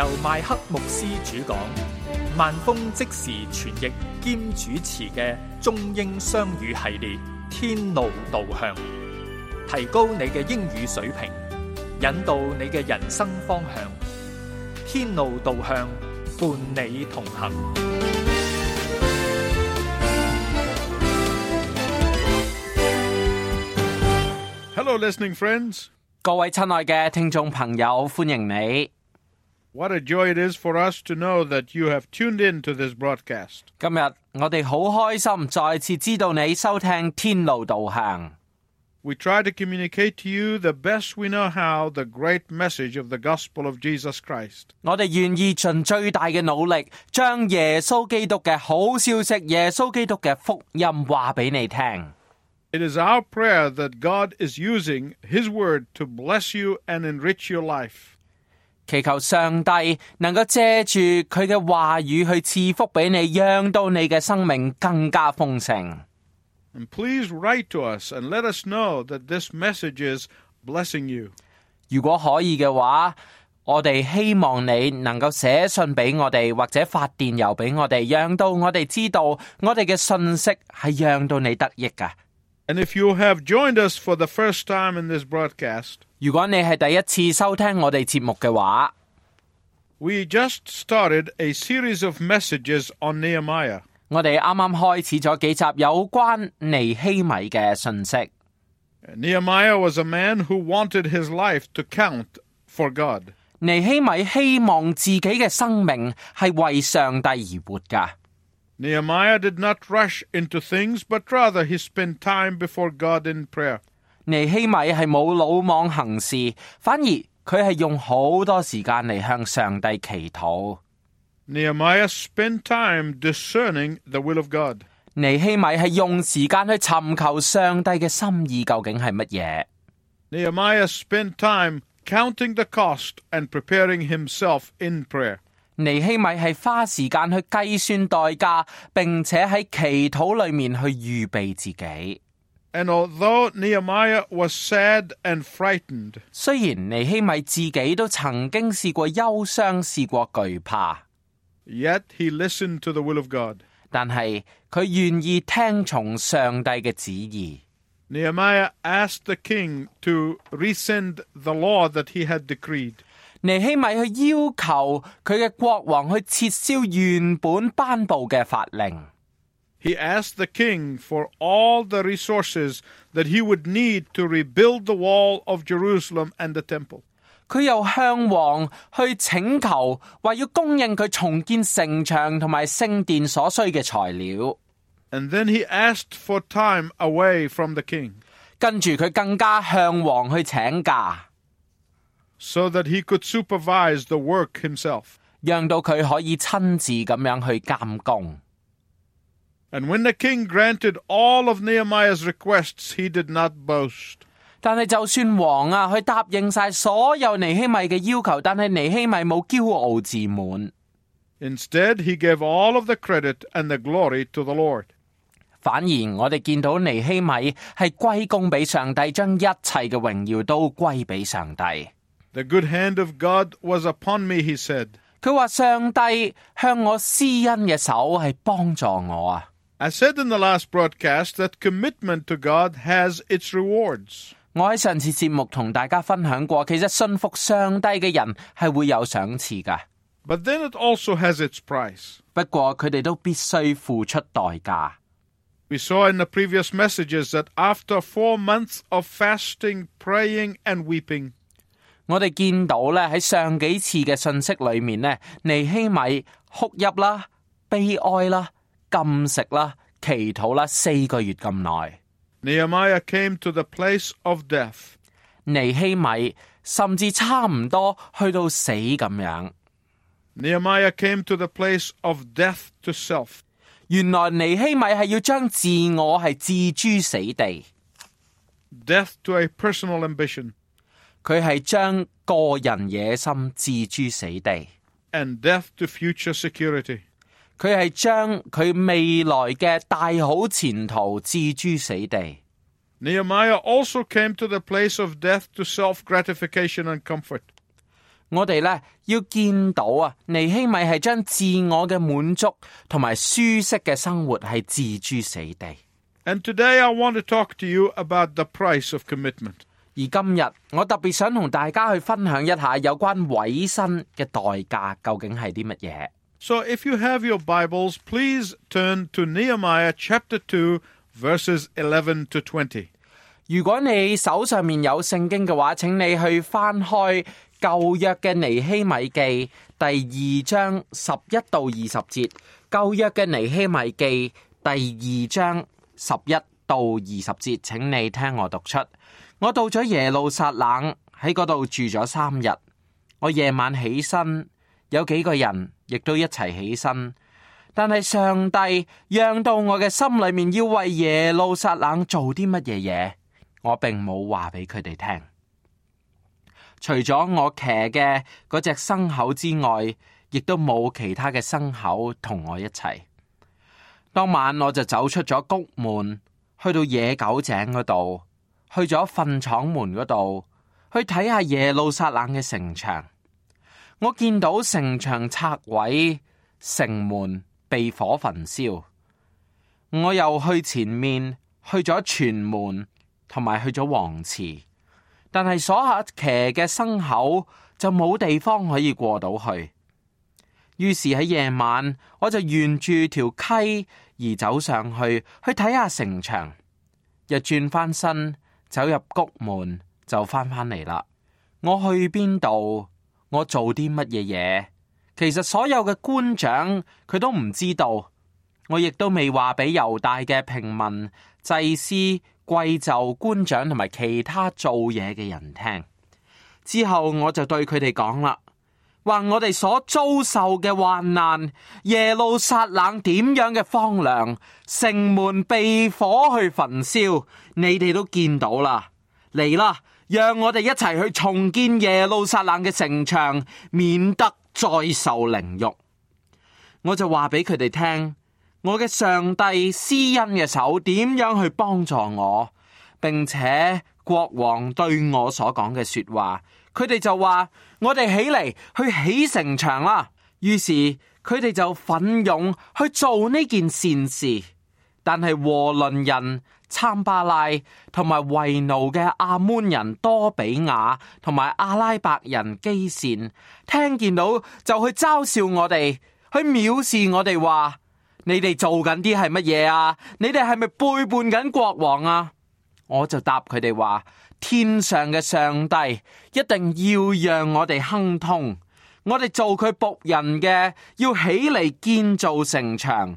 由麥克牧師主講，萬峰即時傳譯兼主持嘅中英雙語系列《天路導向》，提高你嘅英語水平，引導你嘅人生方向。天路導向，伴你同行。 Hello, listening friends. 各位親愛嘅聽眾朋友，歡迎你。 What a joy it is for us to know that you have tuned in to this broadcast. 今日我哋好开心，再次知道你收听天路导向。 We try to communicate to you the best we know how the great message of the gospel of Jesus Christ. 我哋愿意尽最大嘅努力，将耶稣基督嘅好消息、耶稣基督嘅福音话俾你听。 It is our prayer that God is using His word to bless you and enrich your life. 祈求上帝能够借住佢嘅话语去赐福俾你，让到你嘅生命更加丰盛。 And please write to us and let us know that this message is blessing you. 如果可以嘅话，我哋希望你能够写信俾我哋，或者发电邮俾我哋，让到我哋知道我哋嘅信息系让到你得益噶。 And if you have joined us for the first time in this broadcast, 如果你系第一次收听我哋节目嘅话， we just started a series of messages on Nehemiah. 我哋啱啱开始咗几集有关尼希米嘅信息。 Nehemiah was a man who wanted his life to count for God. 尼希米希望自己嘅生命系为上帝而活噶。 Nehemiah did not rush into things, but rather he spent time before God in prayer. 尼希米係冇魯莽行事，反而佢係用好多時間嚟向上帝祈禱。 Nehemiah spent time discerning the will of God. 尼希米係用時間去尋求上帝嘅心意究竟係乜嘢。 Nehemiah spent time counting the cost and preparing himself in prayer. 尼希米係花時間去計算代價，並且喺祈禱裏面去預備自己。 And although Nehemiah was sad and frightened, 虽然尼希米自己都曾经试过忧伤，试过惧怕， yet he listened to the will of God. 但系佢愿意听从上帝嘅旨意。 Nehemiah asked the king to rescind the law that he had decreed. 尼希米去要求佢嘅国王去撤销原本颁布嘅法令。 He asked the king for all the resources that he would need to rebuild the wall of Jerusalem and the temple. 佢又向王去请求，话要供应佢重建城墙同埋圣殿所需嘅材料。 And then he asked for time away from the king 跟住佢更加向王去请假， so that he could supervise the work himself. 让到佢可以亲自咁样去监工。 And when the king granted all of Nehemiah's requests, he did not boast. 但系就算王啊，去答应晒所有尼希米嘅要求，但系尼希米冇骄傲自满， Instead, he gave all of the credit and the glory to the Lord. 反而我哋见到尼希米系归功俾上帝，将一切嘅荣耀都归俾上帝。 The good hand of God was upon me, he said. 佢话上帝向我施恩嘅手系帮助我啊！ I said in the last broadcast that commitment to God has its rewards. 我喺上次节目同大家分享过，其实信服上帝嘅人系会有赏赐噶， But then it also has its price. 不过佢哋都必须付出代价。 We saw in the previous messages that after four months of fasting, praying, and weeping, 我哋见到咧喺上几次嘅信息里面呢，尼希米哭泣啦、悲哀啦、 禁食啦、祈禱啦，四個月咁耐。 Nehemiah came to the place of death. 尼希米甚至差唔多去到死咁樣。 Nehemiah came to the place of death to self. 原來尼希米係要將自我係置諸死地， death to a personal ambition, 佢係將個人野心置諸死地， and death to future security. 佢係將佢未來嘅大好前途置諸死地。 Nehemiah also came to the place of death to self gratification and comfort. 我哋咧要見到啊，尼希米係將自我嘅滿足同埋舒適嘅生活係置諸死地。 And today I want to talk to you about the price of commitment. 而今日我特別想同大家去分享一下有關委身嘅代價究竟係啲乜嘢。 So if you have your Bibles, please turn to Nehemiah chapter 2, verses 11 to 20. 如果你手上面有圣经嘅话，请你去翻开旧约嘅尼希米记第二章十一到二十节，旧约嘅尼希米记第二章十一到二十节，请你听我读出。我到咗耶路撒冷，喺嗰度住咗三日。我夜晚起身， 有幾個人亦都一齊起身，但係上帝讓到我嘅心裏面要為耶路撒冷做啲乜嘢嘢。我並冇話俾佢哋聽，除咗我騎嘅嗰隻牲口之外，亦都冇其他嘅牲口同我一齊。當晚我就走出咗谷門，去到野狗井嗰度，去咗糞廠門嗰度，去睇下耶路撒冷嘅城牆。 我見到城牆拆毀，城門被火焚燒。我又去前面，去咗全門。同埋去咗王池，但係所下騎嘅牲口就冇地方可以過到去。於是喺夜晚，我就沿住條溪而走上去，去睇下城牆。又轉翻身，走入谷門，就翻返嚟啦。我去邊度？ 我做啲乜嘢嘢？其實所有嘅官長佢都唔知道，我亦都未話俾猶大嘅平民祭司。貴胄官長同埋其他做嘢嘅人聽之後，我就對佢哋講啦，話我哋所遭受嘅患難，耶路撒冷點樣嘅荒涼，城門被火去焚燒，你哋都見到啦。嚟啦， 讓我哋一齊去重建耶路撒冷嘅城牆，免得再受凌辱。我就話俾佢哋聽。我嘅上帝施恩嘅手點樣去幫助我，並且國王對我所講嘅說話，佢哋就話我哋起嚟去起城牆啦。於是佢哋就奮勇去做呢件善事。但係和倫人 參巴拉同埋為奴嘅亞捫人多比亞同埋阿拉伯人基善，聽見到就去嘲笑我哋，去藐視我哋話。你哋做緊啲係乜嘢啊？你哋係咪背叛緊國王啊？我就答佢哋話：天上嘅上帝一定要讓我哋亨通，我哋做佢僕人嘅要起嚟建造城牆，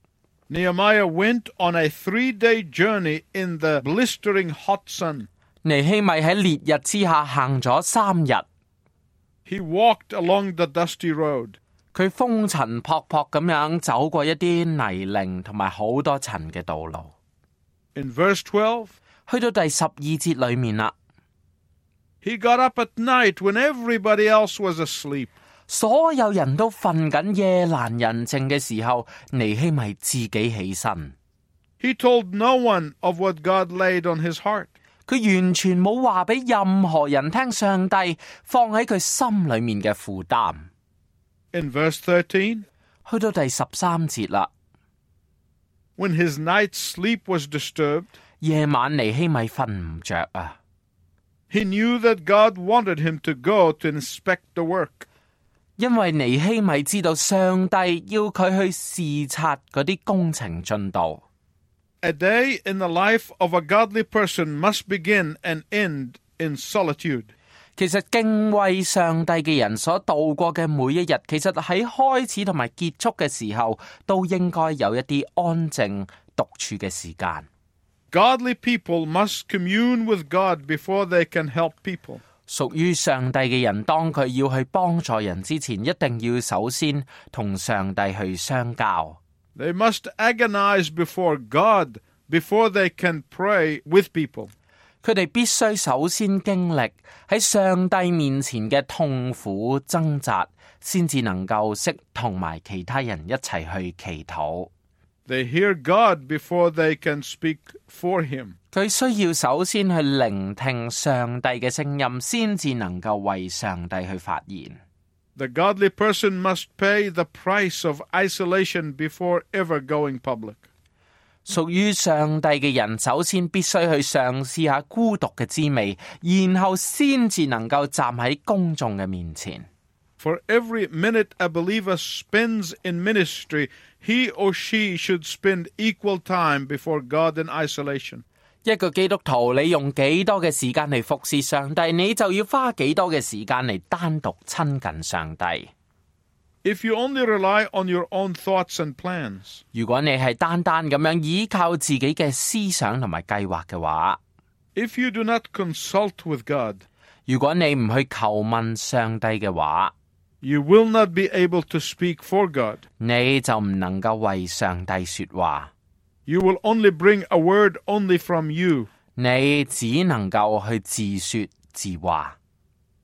Nehemiah went on a three day journey in the blistering hot sun. 尼希米喺烈日之下行咗三日， He walked along the dusty road. 佢风尘仆仆咁样走过一啲泥泞同埋好多尘嘅道路。 In verse 12, 去到第十二节里面啦， he got up at night when everybody else was asleep. 所有人都瞓紧夜阑人静嘅时候，尼希米自己起身， He told no one of what God laid on his heart. 佢完全冇话俾任何人听上帝放喺佢心里面嘅负担。 In verse 13, 去到第十三节啦， when his night's sleep was disturbed, 夜晚尼希米瞓唔着啊！ he knew that God wanted him to go to inspect the work. 因為尼希米知道上帝要佢去視察嗰啲工程進度。 A day in the life of a godly person must begin and end in solitude. 其實敬畏上帝嘅人所度過嘅每一日，其實喺開始同埋結束嘅時候，都應該有一啲安靜獨處嘅時間。 Godly people must commune with God before they can help people. 屬於上帝嘅人，當佢要去幫助人之前，一定要首先同上帝去相交。 They must agonize before God before they can pray with people. 佢哋必須首先經歷喺上帝面前嘅痛苦掙扎，先至能夠識同埋其他人一齊去祈禱。 They hear God before they can speak for Him. 佢需要首先去聆听上帝嘅声音，先至能够为上帝去发言。 The godly person must pay the price of isolation before ever going public. 属于上帝嘅人，首先必须去尝试下孤独嘅滋味，然后先至能够站喺公众嘅面前。 For every minute a believer spends in ministry, he or she should spend equal time before God in isolation. 一個基督徒，你用幾多嘅時間嚟服侍上帝，你就要花幾多嘅時間嚟單獨親近上帝。 If you only rely on your own thoughts and plans, 如果你係單單咁樣依靠自己嘅思想同埋計劃嘅話， if you do not consult with God, 如果你唔去求問上帝嘅話， you will not be able to speak for God. 你就唔能夠為上帝說話， You will only bring a word only from you. 你只能够去自说自话。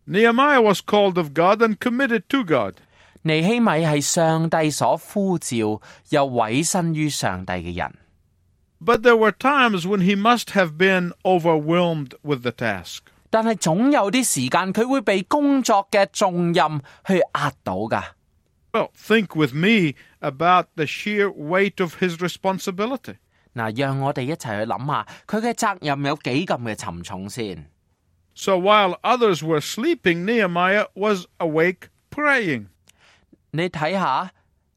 Nehemiah was called of God and committed to God. 尼希米系上帝所呼召又委身于上帝嘅人， But there were times when he must have been overwhelmed with the task. 但系总有啲时间佢会被工作嘅重任去压倒噶。 Well, think with me about the sheer weight of his responsibility. 嗱，让我哋一齐去谂下佢嘅责任有几咁嘅沉重先。 So while others were sleeping, Nehemiah was awake praying. 你睇下，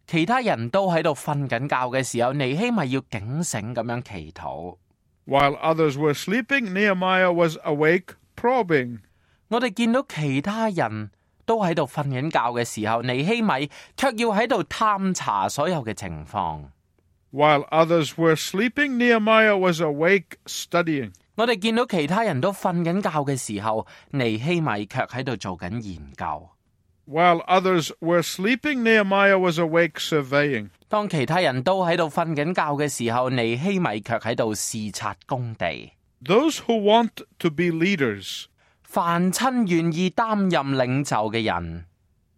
其他人都喺度瞓紧觉嘅时候，尼希米要警醒咁样祈祷。 While others were sleeping, Nehemiah was awake probing. 我哋见到其他人 都喺度瞓紧觉嘅时候，尼希米却要喺度探查所有嘅情况。 While others were sleeping, Nehemiah was awake studying. 我哋见到其他人都瞓紧觉嘅时候，尼希米却喺度做紧研究。 While others were sleeping, Nehemiah was awake surveying. 当其他人都喺度瞓紧觉嘅时候，尼希米却喺度视察工地。 Those who want to be leaders 凡亲愿意担任领袖嘅人，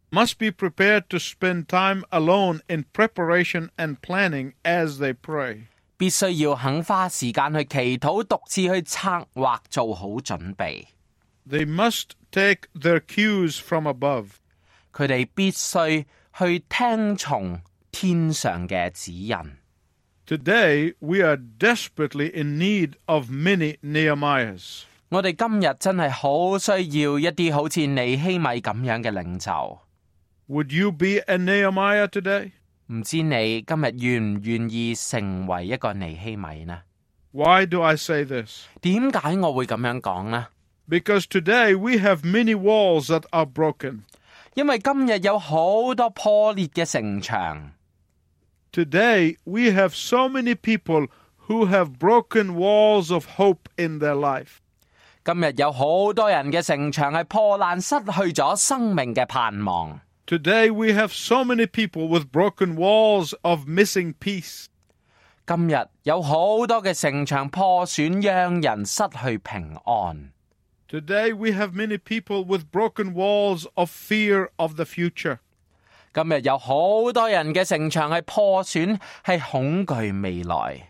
must be prepared to spend time alone in preparation and planning as they pray. 必须要肯花时间去祈祷，独自去策划，做好准备。 They must take their cues from above. 佢哋必须去听从天上嘅指引。 Today, we are desperately in need of many Nehemiahs. 我哋今日真系好需要一啲好似尼希米咁样嘅领袖。 Would you be a Nehemiah today? 唔知你今日愿唔愿意成为一个尼希米呢？ Why do I say this? 点解我会咁样讲呢？ Because today we have many walls that are broken. 因为今日有好多破裂嘅城墙， Today we have so many people who have broken walls of hope in their life. 今日有好多人嘅城牆係破爛，失去咗生命嘅盼望。 Today we have so many people with broken walls of missing peace. 今日有好多嘅城牆破損，讓人失去平安。 Today we have many people with broken walls of fear of the future. 今日有好多人嘅城牆係破損，係恐懼未來。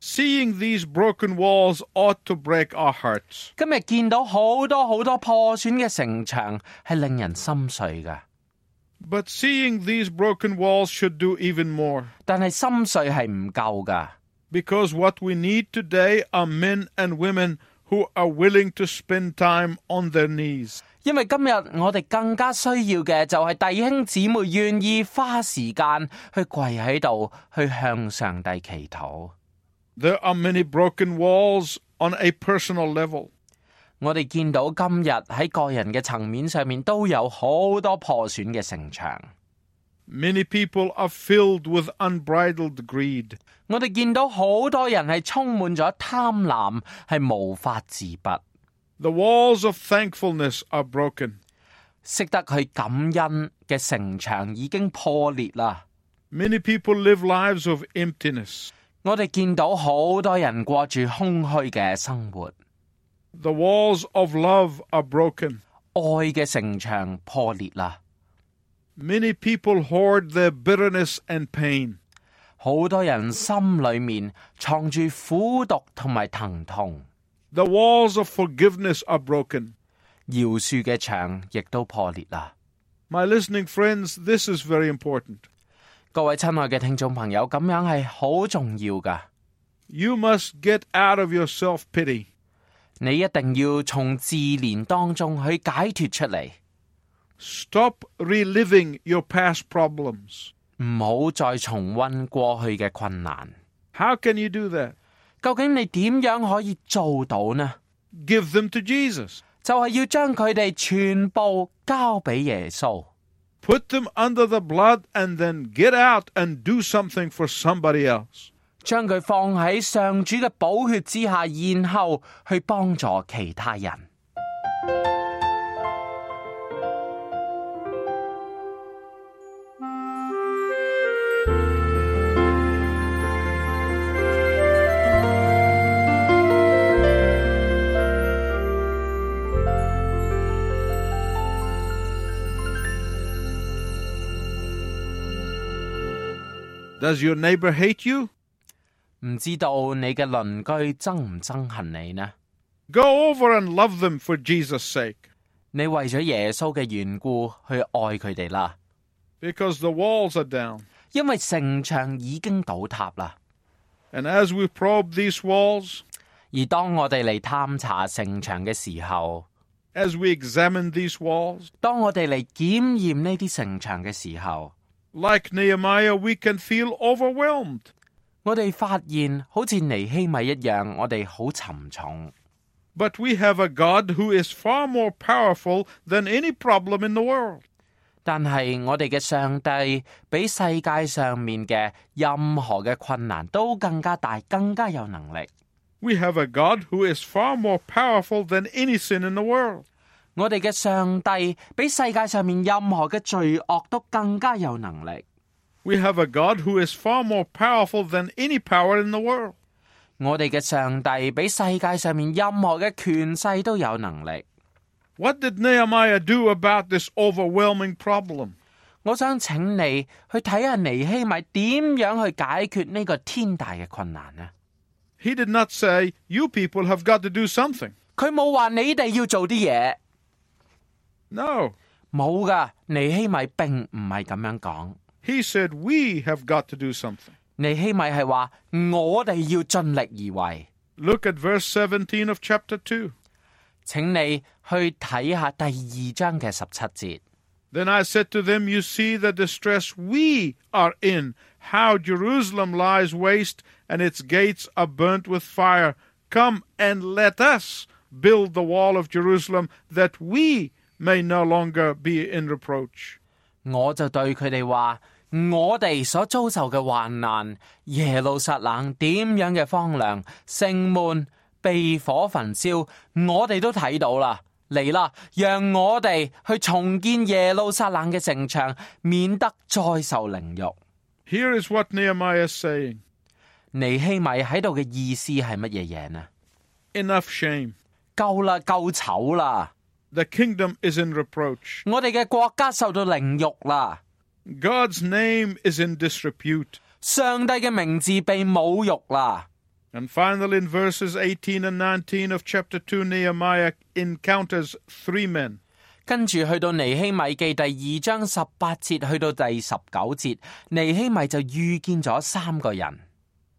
Seeing these broken walls ought to break our hearts. 今日见到好多好多破损嘅城墙，系令人心碎噶。 But seeing these broken walls should do even more. 但系心碎系唔够噶， Because what we need today are men and women who are willing to spend time on their knees. 因为今日我哋更加需要嘅就系弟兄姊妹愿意花时间去跪喺度，去向上帝祈祷。 There are many broken walls on a personal level. 我哋见到今日喺个人嘅层面上面都有好多破损嘅城墙。 Many people are filled with unbridled greed. 我哋见到好多人系充满咗贪婪，系无法自拔。 The walls of thankfulness are broken. 识得去感恩嘅城墙已经破裂啦。 Many people live lives of emptiness. 我哋见到好多人过住空虚嘅生活， The walls of love are broken. 爱嘅城墙破裂啦。 Many people hoard their bitterness and pain. 好多人心里面藏住苦毒同埋疼痛， The walls of forgiveness are broken. 饶恕嘅墙亦都破裂啦。 My listening friends, this is very important. 各位親愛嘅聽眾朋友，咁樣係好重要噶。 You must get out of your self pity. 你一定要從自憐當中去解脱出嚟， Stop reliving your past problems. 唔好再重溫過去嘅困難。 How can you do that? 究竟你點樣可以做到呢？ Give them to Jesus. 就係要將佢哋全部交俾耶穌， Put them under the blood and then get out and do something for somebody else. 将佢放喺上主嘅宝血之下，然后去帮助其他人。 Does your neighbor hate you? 唔知道你嘅邻居憎唔憎恨你呢？ Go over and love them for Jesus' sake. 你为咗耶稣嘅缘故去爱佢哋啦， Because the walls are down. 因为城墙已经倒塌啦。 And as we probe these walls, 而当我哋嚟探查城墙嘅时候， as we examine these walls, 当我哋嚟检验呢啲城墙嘅时候， like Nehemiah, we can feel overwhelmed. 我哋发现好似尼希米一样，我哋好沉重。 But we have a God who is far more powerful than any problem in the world. 但系我哋嘅上帝比世界上面嘅任何嘅困难都更加大，更加有能力。 We have a God who is far more powerful than any sin in the world. 我哋嘅上帝比世界上面任何嘅罪恶都更加有能力。 We have a God who is far more powerful than any power in the world. 我哋嘅上帝比世界上面任何嘅权势都有能力。 What did Nehemiah do about this overwhelming problem? 我想请你去睇下尼希米点样去解决呢个天大嘅困难呢？ He did not say, You people have got to do something. 佢冇话你哋要做啲嘢， No. 冇噶。尼希米并唔系咁样讲。 He said, We have got to do something. 尼希米系话我哋要尽力而为。 Look at verse 17 of chapter 2. 请你去睇下第二章嘅十七节。 Then I said to them, You see the distress we are in, how Jerusalem lies waste and its gates are burnt with fire. Come and let us build the wall of Jerusalem that we may no longer be in reproach. 我就對佢哋話：我哋所遭受嘅患難，耶路撒冷點樣嘅荒涼，城門被火焚燒，我哋都睇到啦。嚟啦，讓我哋去重建耶路撒冷嘅城牆，免得再受凌辱。 Here is what Nehemiah is saying 尼希米喺度嘅意思係乜嘢嘢呢？ Enough shame. 夠啦，夠醜啦！ The kingdom is in reproach. 我哋嘅国家受到凌辱啦， God's name is in disrepute. 上帝嘅名字被侮辱啦。 And finally, in verses 18 and 19 of chapter 2, Nehemiah encounters three men. 跟住去到尼希米记第二章十八节去到第十九节，尼希米就遇见咗三个人。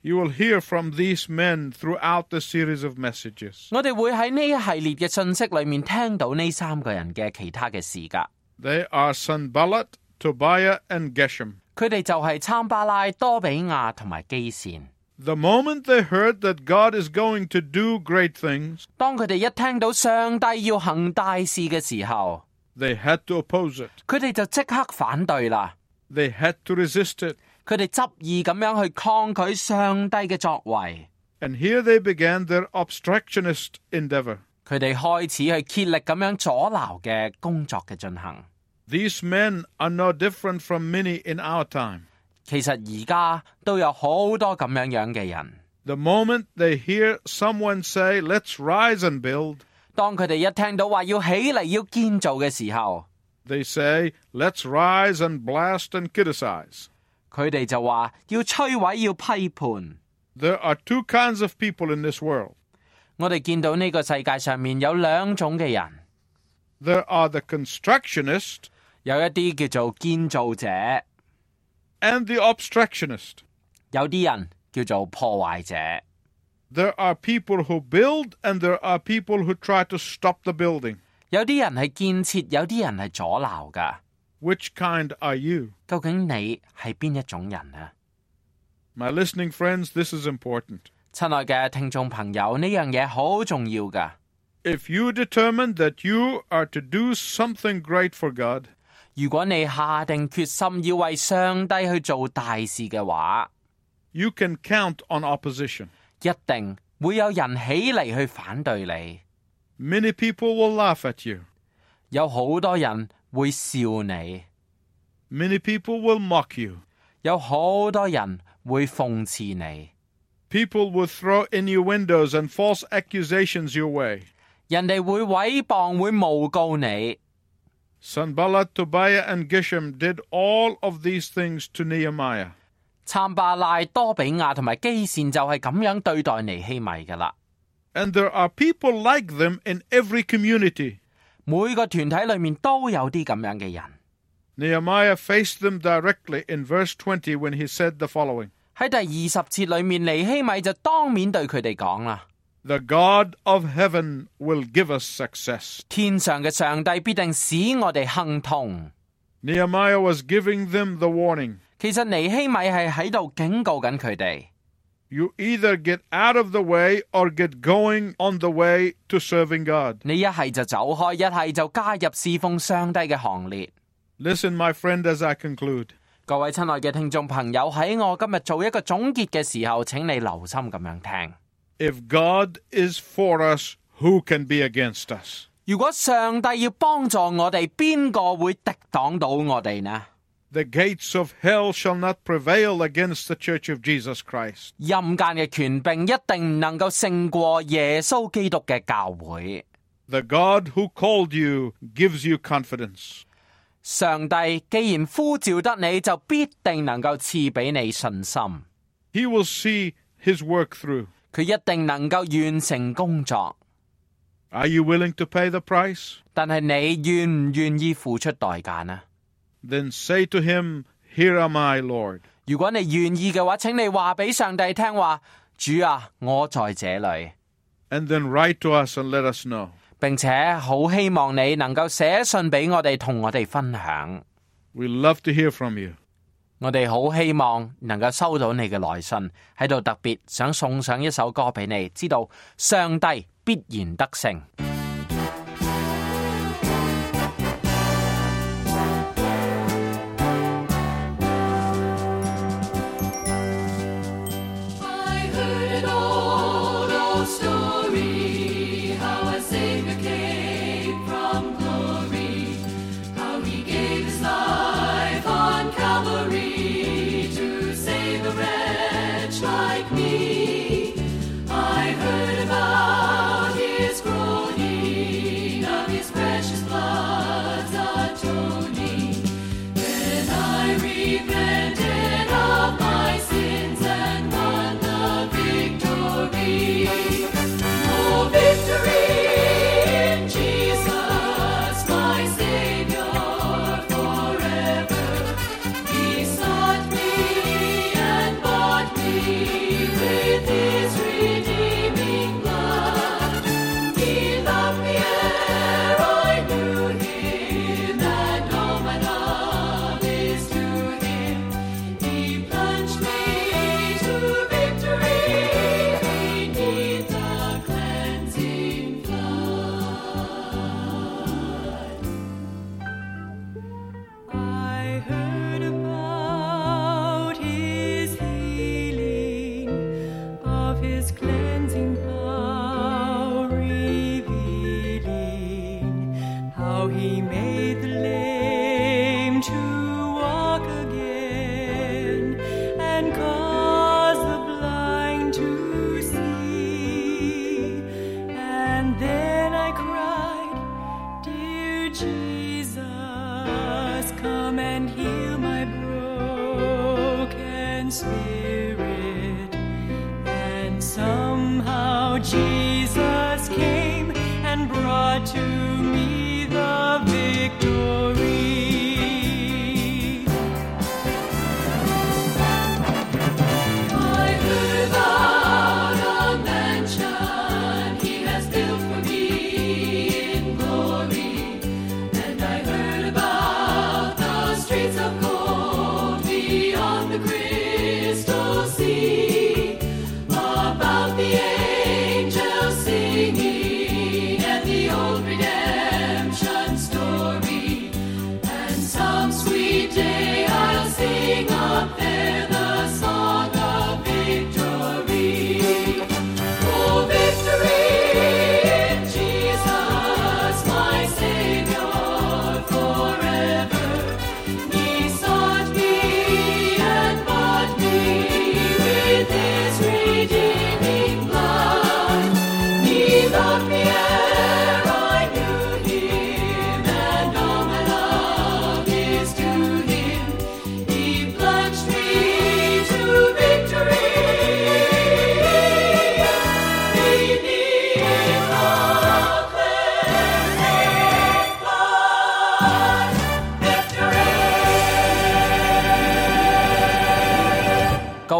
You will hear from these men throughout the series of messages. 我哋会喺呢一系列嘅信息里面听到呢三个人嘅其他嘅事噶。 They are Sanballat, Tobiah, and Geshem. 佢哋就系参巴拉、多比亚同埋基善。 The moment they heard that God is going to do great things, 当佢哋一听到上帝要行大事嘅时候， they had to oppose it. 佢哋就即刻反对啦。 They had to resist it. 佢哋执意咁样去抗拒上帝嘅作为， And here they began their obstructionist endeavor. 佢哋开始去竭力咁样阻挠嘅工作嘅进行。 These men are no different from many in our time. 其实而家都有好多咁样样嘅人， The moment they hear someone say, Let's rise and build, 当佢哋一听到话要起嚟要建造嘅时候， they say, Let's rise and blast and criticize. 佢哋就话要摧毁要批判。 There are two kinds of people in this world. 我哋见到呢个世界上面有两种嘅人， There are the constructionist 有一啲叫做建造者， and the obstructionist. 有啲人叫做破坏者。 There are people who build and there are people who try to stop the building. 有啲人系建设，有啲人系阻挠噶。 Which kind are you? 究竟你系边一种人啊？ My listening friends, this is important. 亲爱嘅听众朋友，呢样嘢好重要噶。 If you determine that you are to do something great for God, 如果你下定决心要为上帝去做大事嘅话， you can count on opposition. 一定会有人起嚟去反对你， Many people will laugh at you. 有好多人 会笑你， Many people will mock you. 有好多人会讽刺你， People will throw innuendos and false accusations your way. 人哋会毁谤，会诬告你。 Sanballat, Tobiah, and Geshem did all of these things to Nehemiah. 参巴拉、多比亚同埋基善就系咁样对待尼希米噶啦。 And there are people like them in every community. 每個團體裏面都有啲咁樣嘅人。 Nehemiah faced them directly in verse 20 when he said the following 喺第二十節裏面，尼希米就當面對佢哋講啦： The God of heaven will give us success. 天上嘅上帝必定使我哋亨通。 Nehemiah was giving them the warning 其實尼希米係喺度警告緊佢哋， you either get out of the way or get going on the way to serving God. 你一系就走开，一系就加入侍奉上帝嘅行列。 Listen, my friend, as I conclude. 各位亲爱嘅听众朋友，喺我今日做一个总结嘅时候，请你留心咁样听。 If God is for us, who can be against us? 如果上帝要帮助我哋，边个会敌挡到我哋呢？ The gates of hell shall not prevail against the church of Jesus Christ. 阴间嘅权柄一定唔能够胜过耶稣基督嘅教会。 The God who called you gives you confidence. 上帝既然呼召得你，就必定能够赐俾你信心。 He will see his work through. 佢一定能够完成工作。 Are you willing to pay the price? 但系你愿唔愿意付出代价呢？ Then say to him, Here am I, Lord. 如果你愿意嘅话，请你话俾上帝听话：主啊，我在这里。 And then write to us and let us know. 并且好希望你能够写信俾我哋，同我哋分享。 We love to hear from you. 我哋好希望能够收到你嘅来信，喺度特别想送上一首歌俾你，知道上帝必然得胜。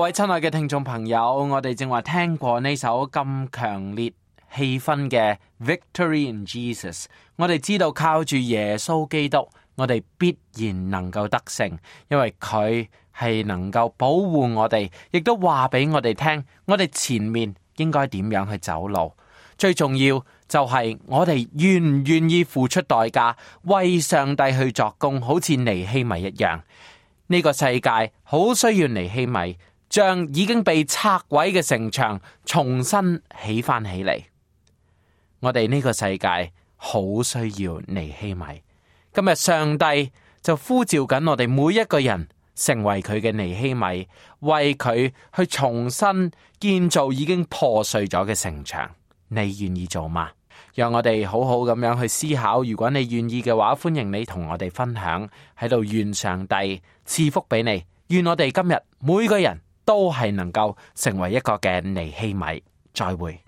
位親愛嘅聽眾朋友，我哋正話聽過呢首咁強烈氣氛嘅《Victory in Jesus》，我哋知道靠住耶穌基督，我哋必然能夠得勝，因為佢係能夠保護我哋，亦都話俾我哋聽，我哋前面應該點樣去走路。最重要就係我哋願唔願意付出代價，為上帝去作工，好似尼希米一樣。呢個世界好需要尼希米 將已經被拆毀嘅城牆重新起翻起嚟。我哋呢個世界好需要尼希米。今日上帝就呼召緊我哋每一個人成為佢嘅尼希米，為佢去重新建造已經破碎咗嘅城牆。你願意做嗎？讓我哋好好咁樣去思考。如果你願意嘅話，歡迎你同我哋分享喺度。願上帝賜福俾你。願我哋今日每個人 都係能夠成為一個嘅尼希米。再會。